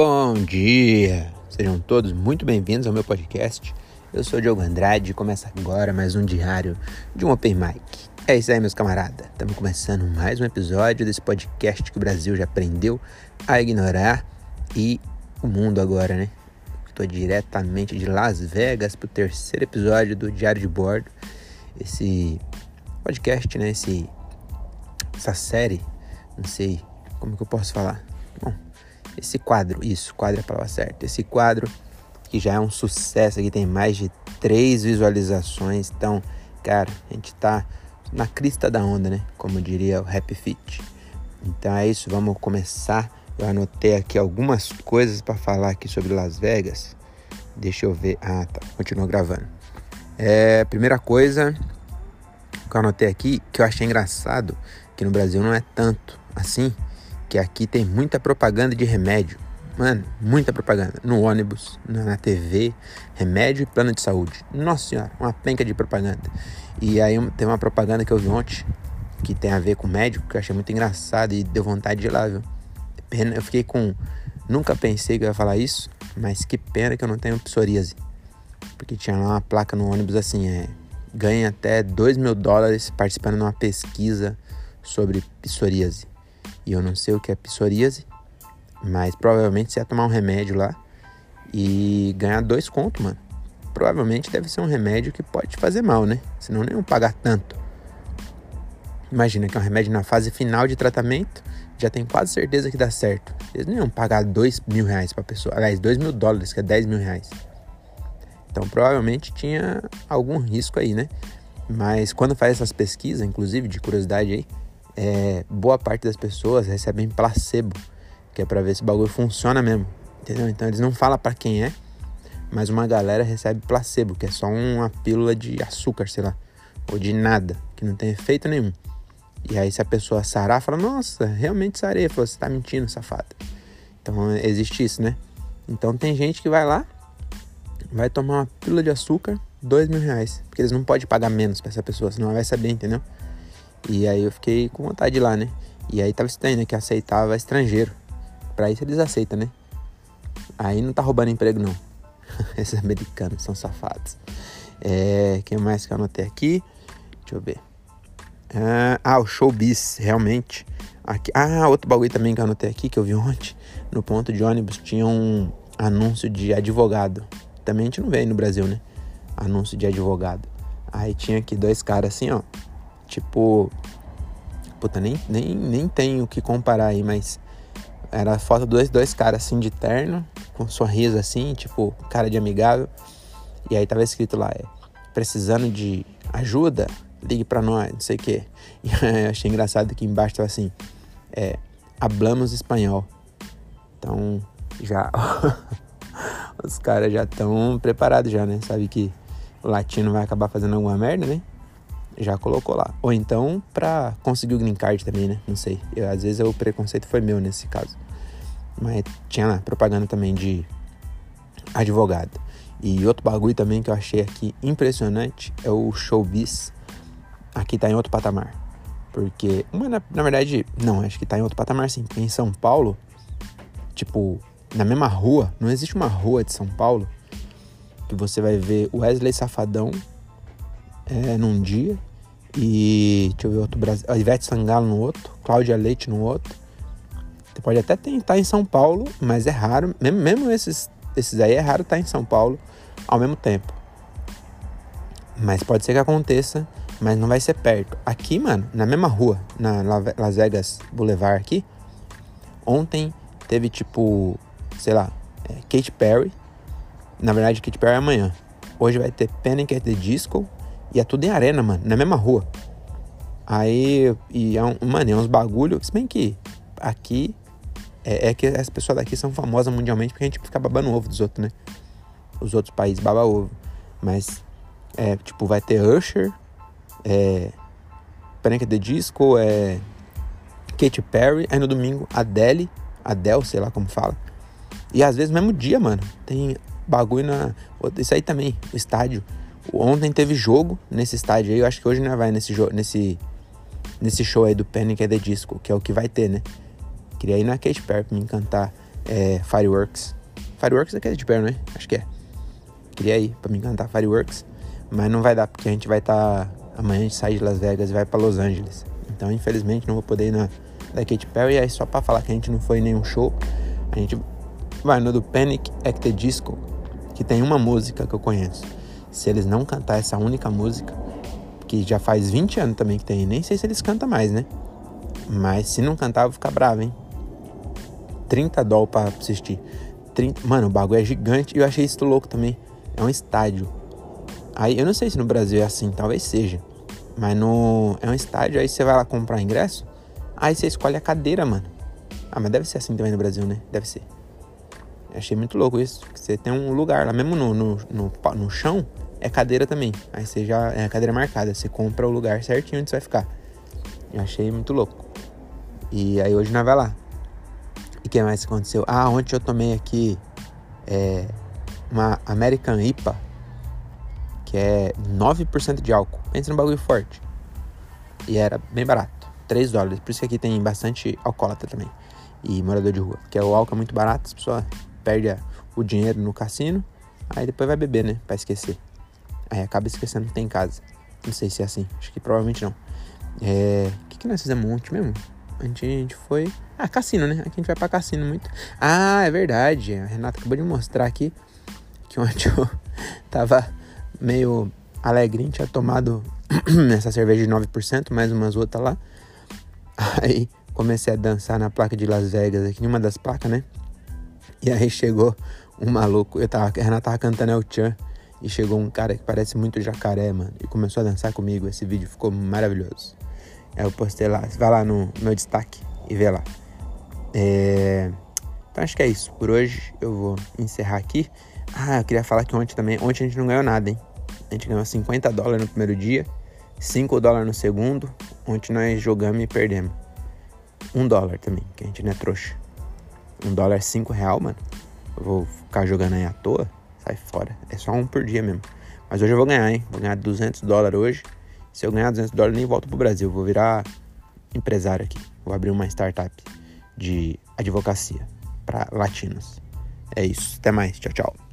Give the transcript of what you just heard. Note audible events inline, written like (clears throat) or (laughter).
Bom dia! Sejam todos muito bem-vindos ao meu podcast. Eu sou Diogo Andrade e começa agora mais um diário de um Open Mic. É isso aí, meus camaradas. Estamos começando mais um episódio desse podcast que o Brasil já aprendeu a ignorar e o mundo agora, né? Estou diretamente de Las Vegas para o terceiro episódio do Diário de Bordo. Esse podcast, né? Esse, essa série, não sei como que eu posso falar. Bom, esse quadro, isso, quadro é a palavra certa. Esse quadro que já é um sucesso aqui, tem mais de três visualizações. Então, cara, a gente tá na crista da onda, né? Como diria o Happy Fit. Então é isso, vamos começar. Eu anotei aqui algumas coisas para falar aqui sobre Las Vegas. Deixa eu ver. Ah, tá. Continua gravando. É, primeira coisa que eu anotei aqui, que eu achei engraçado, que no Brasil não é tanto assim, que aqui tem muita propaganda de remédio. Mano, muita propaganda. No ônibus, na TV, remédio e plano de saúde. Nossa senhora, uma penca de propaganda. E aí tem uma propaganda que eu vi ontem, que tem a ver com médico, que eu achei muito engraçado e deu vontade de ir lá, viu? Pena, eu fiquei com. Nunca pensei que eu ia falar isso, mas que pena que eu não tenho psoríase. Porque tinha lá uma placa no ônibus assim, é. Ganha até 2 mil dólares participando de uma pesquisa sobre psoríase. E eu não sei o que é psoríase, mas provavelmente você ia tomar um remédio lá e ganhar dois contos, mano. Provavelmente deve ser um remédio que pode te fazer mal, né? Senão nem pagar tanto. Imagina que é um remédio na fase final de tratamento, já tem quase certeza que dá certo. Eles não iam pagar dois mil reais pra pessoa. Aliás, dois mil dólares, que é 10 mil reais. Então provavelmente tinha algum risco aí, né? Mas quando faz essas pesquisas, inclusive de curiosidade aí, é, boa parte das pessoas recebem placebo, que é para ver se o bagulho funciona mesmo, entendeu? Então eles não falam para quem é, mas uma galera recebe placebo, que é só uma pílula de açúcar, sei lá, ou de nada, que não tem efeito nenhum. E aí se a pessoa sarar, fala, nossa, realmente sarei, fala, você tá mentindo, safada. Então existe isso, né? Então tem gente que vai lá, vai tomar uma pílula de açúcar, dois mil reais, porque eles não podem pagar menos para essa pessoa, senão ela vai saber, entendeu? E aí eu fiquei com vontade de ir lá, né? E aí tava estranho, né? Que aceitava estrangeiro. Pra isso eles aceitam, né? Aí não tá roubando emprego, não. (laughs) Esses americanos são safados. É, quem mais que eu anotei aqui? Deixa eu ver. Ah, ah, o showbiz, realmente. Aqui, ah, outro bagulho também que eu anotei aqui, que eu vi ontem. No ponto de ônibus tinha um anúncio de advogado. Também a gente não vê aí no Brasil, né? Anúncio de advogado. Aí tinha aqui dois caras assim, ó. Tipo, puta, nem, nem, nem tenho o que comparar aí, mas era a foto dos dois caras assim de terno, com um sorriso assim, tipo, cara de amigável. E aí tava escrito lá, é, precisando de ajuda, ligue para nós, não sei o quê. (laughs) E eu achei engraçado que embaixo tava assim, é, hablamos espanhol. Então, já (laughs) os caras já estão preparados já, né? Sabe que o latino vai acabar fazendo alguma merda, né? Já colocou lá. Ou então para conseguir o green card também, né? Não sei. Eu, às vezes o preconceito foi meu nesse caso. Mas tinha lá propaganda também de advogado. E outro bagulho também que eu achei aqui impressionante é o showbiz. Aqui tá em outro patamar. Porque, uma, na, na verdade, não, acho que tá em outro patamar sim. Porque em São Paulo, tipo, na mesma rua, não existe uma rua de São Paulo que você vai ver Wesley Safadão é, num dia e deixa eu ver outro Brasil. A Ivete Sangalo no outro, Cláudia Leite no outro. Você pode até tentar em São Paulo, mas é raro. Mesmo, mesmo esses, esses aí é raro estar em São Paulo ao mesmo tempo. Mas pode ser que aconteça, mas não vai ser perto. Aqui, mano, na mesma rua, na Las Vegas Boulevard aqui, ontem teve tipo, sei lá, é, Katy Perry. Na verdade, Katy Perry é amanhã. Hoje vai ter Panic at the Disco e é tudo em arena, mano, na mesma rua. Aí, e é um, mano, é uns bagulho, se bem que aqui é, é, que as pessoas daqui são famosas mundialmente porque a gente fica babando ovo dos outros, né? Os outros países babam ovo. Mas, é, tipo, vai ter Usher, é, Panic! The Disco, é, Katy Perry, aí no domingo Adele, Adele, sei lá como fala. E às vezes mesmo dia, mano, tem bagulho na. Isso aí também, o estádio. Ontem teve jogo nesse estádio aí. Eu acho que hoje não vai nesse, nesse, nesse show aí do Panic! at the Disco, que é o que vai ter, né? Queria ir na Katy Perry pra me encantar é, Fireworks. Fireworks é de perto, né? Acho que é. Queria ir pra me cantar Fireworks, mas não vai dar porque a gente vai estar. Tá... Amanhã a gente sai de Las Vegas e vai para Los Angeles. Então, infelizmente, não vou poder ir na da Katy Perry. E aí, só pra falar que a gente não foi em nenhum show, a gente vai no do Panic at the Disco, que tem uma música que eu conheço. Se eles não cantar essa única música, que já faz 20 anos também que tem, nem sei se eles cantam mais, né? Mas se não cantar, eu vou ficar bravo, hein? 30 dólares pra assistir. 30... Mano, o bagulho é gigante e eu achei isso louco também. É um estádio. Aí eu não sei se no Brasil é assim, talvez seja. Mas no. É um estádio, aí você vai lá comprar ingresso. Aí você escolhe a cadeira, mano. Ah, mas deve ser assim também no Brasil, né? Deve ser. Eu achei muito louco isso. Você tem um lugar lá, mesmo no, no, no, no chão, é cadeira também. Aí você já. É cadeira marcada. Você compra o lugar certinho onde você vai ficar. Eu achei muito louco. E aí hoje nós vai lá. E o que mais aconteceu? Ah, ontem eu tomei aqui é, uma American IPA, que é 9% de álcool. Pensa no bagulho forte. E era bem barato. 3 dólares. Por isso que aqui tem bastante alcoólatra também. E morador de rua. Porque o álcool é muito barato, as pessoas perdem o dinheiro no cassino. Aí depois vai beber, né? Pra esquecer. Aí acaba esquecendo que tem em casa. Não sei se é assim. Acho que provavelmente não. É... O que, que nós fizemos ontem mesmo? A gente, a gente foi. Ah, cassino, né? Aqui a gente vai pra cassino muito. Ah, é verdade. A Renata acabou de mostrar aqui que ontem eu (laughs) tava meio alegrinho, tinha tomado (clears throat) essa cerveja de 9%, mais umas outras lá. Aí comecei a dançar na placa de Las Vegas, aqui em uma das placas, né? E aí chegou um maluco, eu tava, a Renata tava cantando El Chan, e chegou um cara que parece muito jacaré, mano, e começou a dançar comigo. Esse vídeo ficou maravilhoso. Eu postei lá, vai lá no meu destaque e vê lá. É... Então acho que é isso. Por hoje eu vou encerrar aqui. Ah, eu queria falar que ontem também, ontem a gente não ganhou nada, hein? A gente ganhou 50 dólares no primeiro dia, 5 dólares no segundo. Ontem nós jogamos e perdemos. 1 dólar também, que a gente não é trouxa. 1 dólar é 5 real, mano. Eu vou ficar jogando aí à toa? Sai fora. É só um por dia mesmo. Mas hoje eu vou ganhar, hein? Vou ganhar 200 dólares hoje. Se eu ganhar 200 dólares, nem volto pro Brasil. Vou virar empresário aqui. Vou abrir uma startup de advocacia para latinos. É isso. Até mais. Tchau, tchau.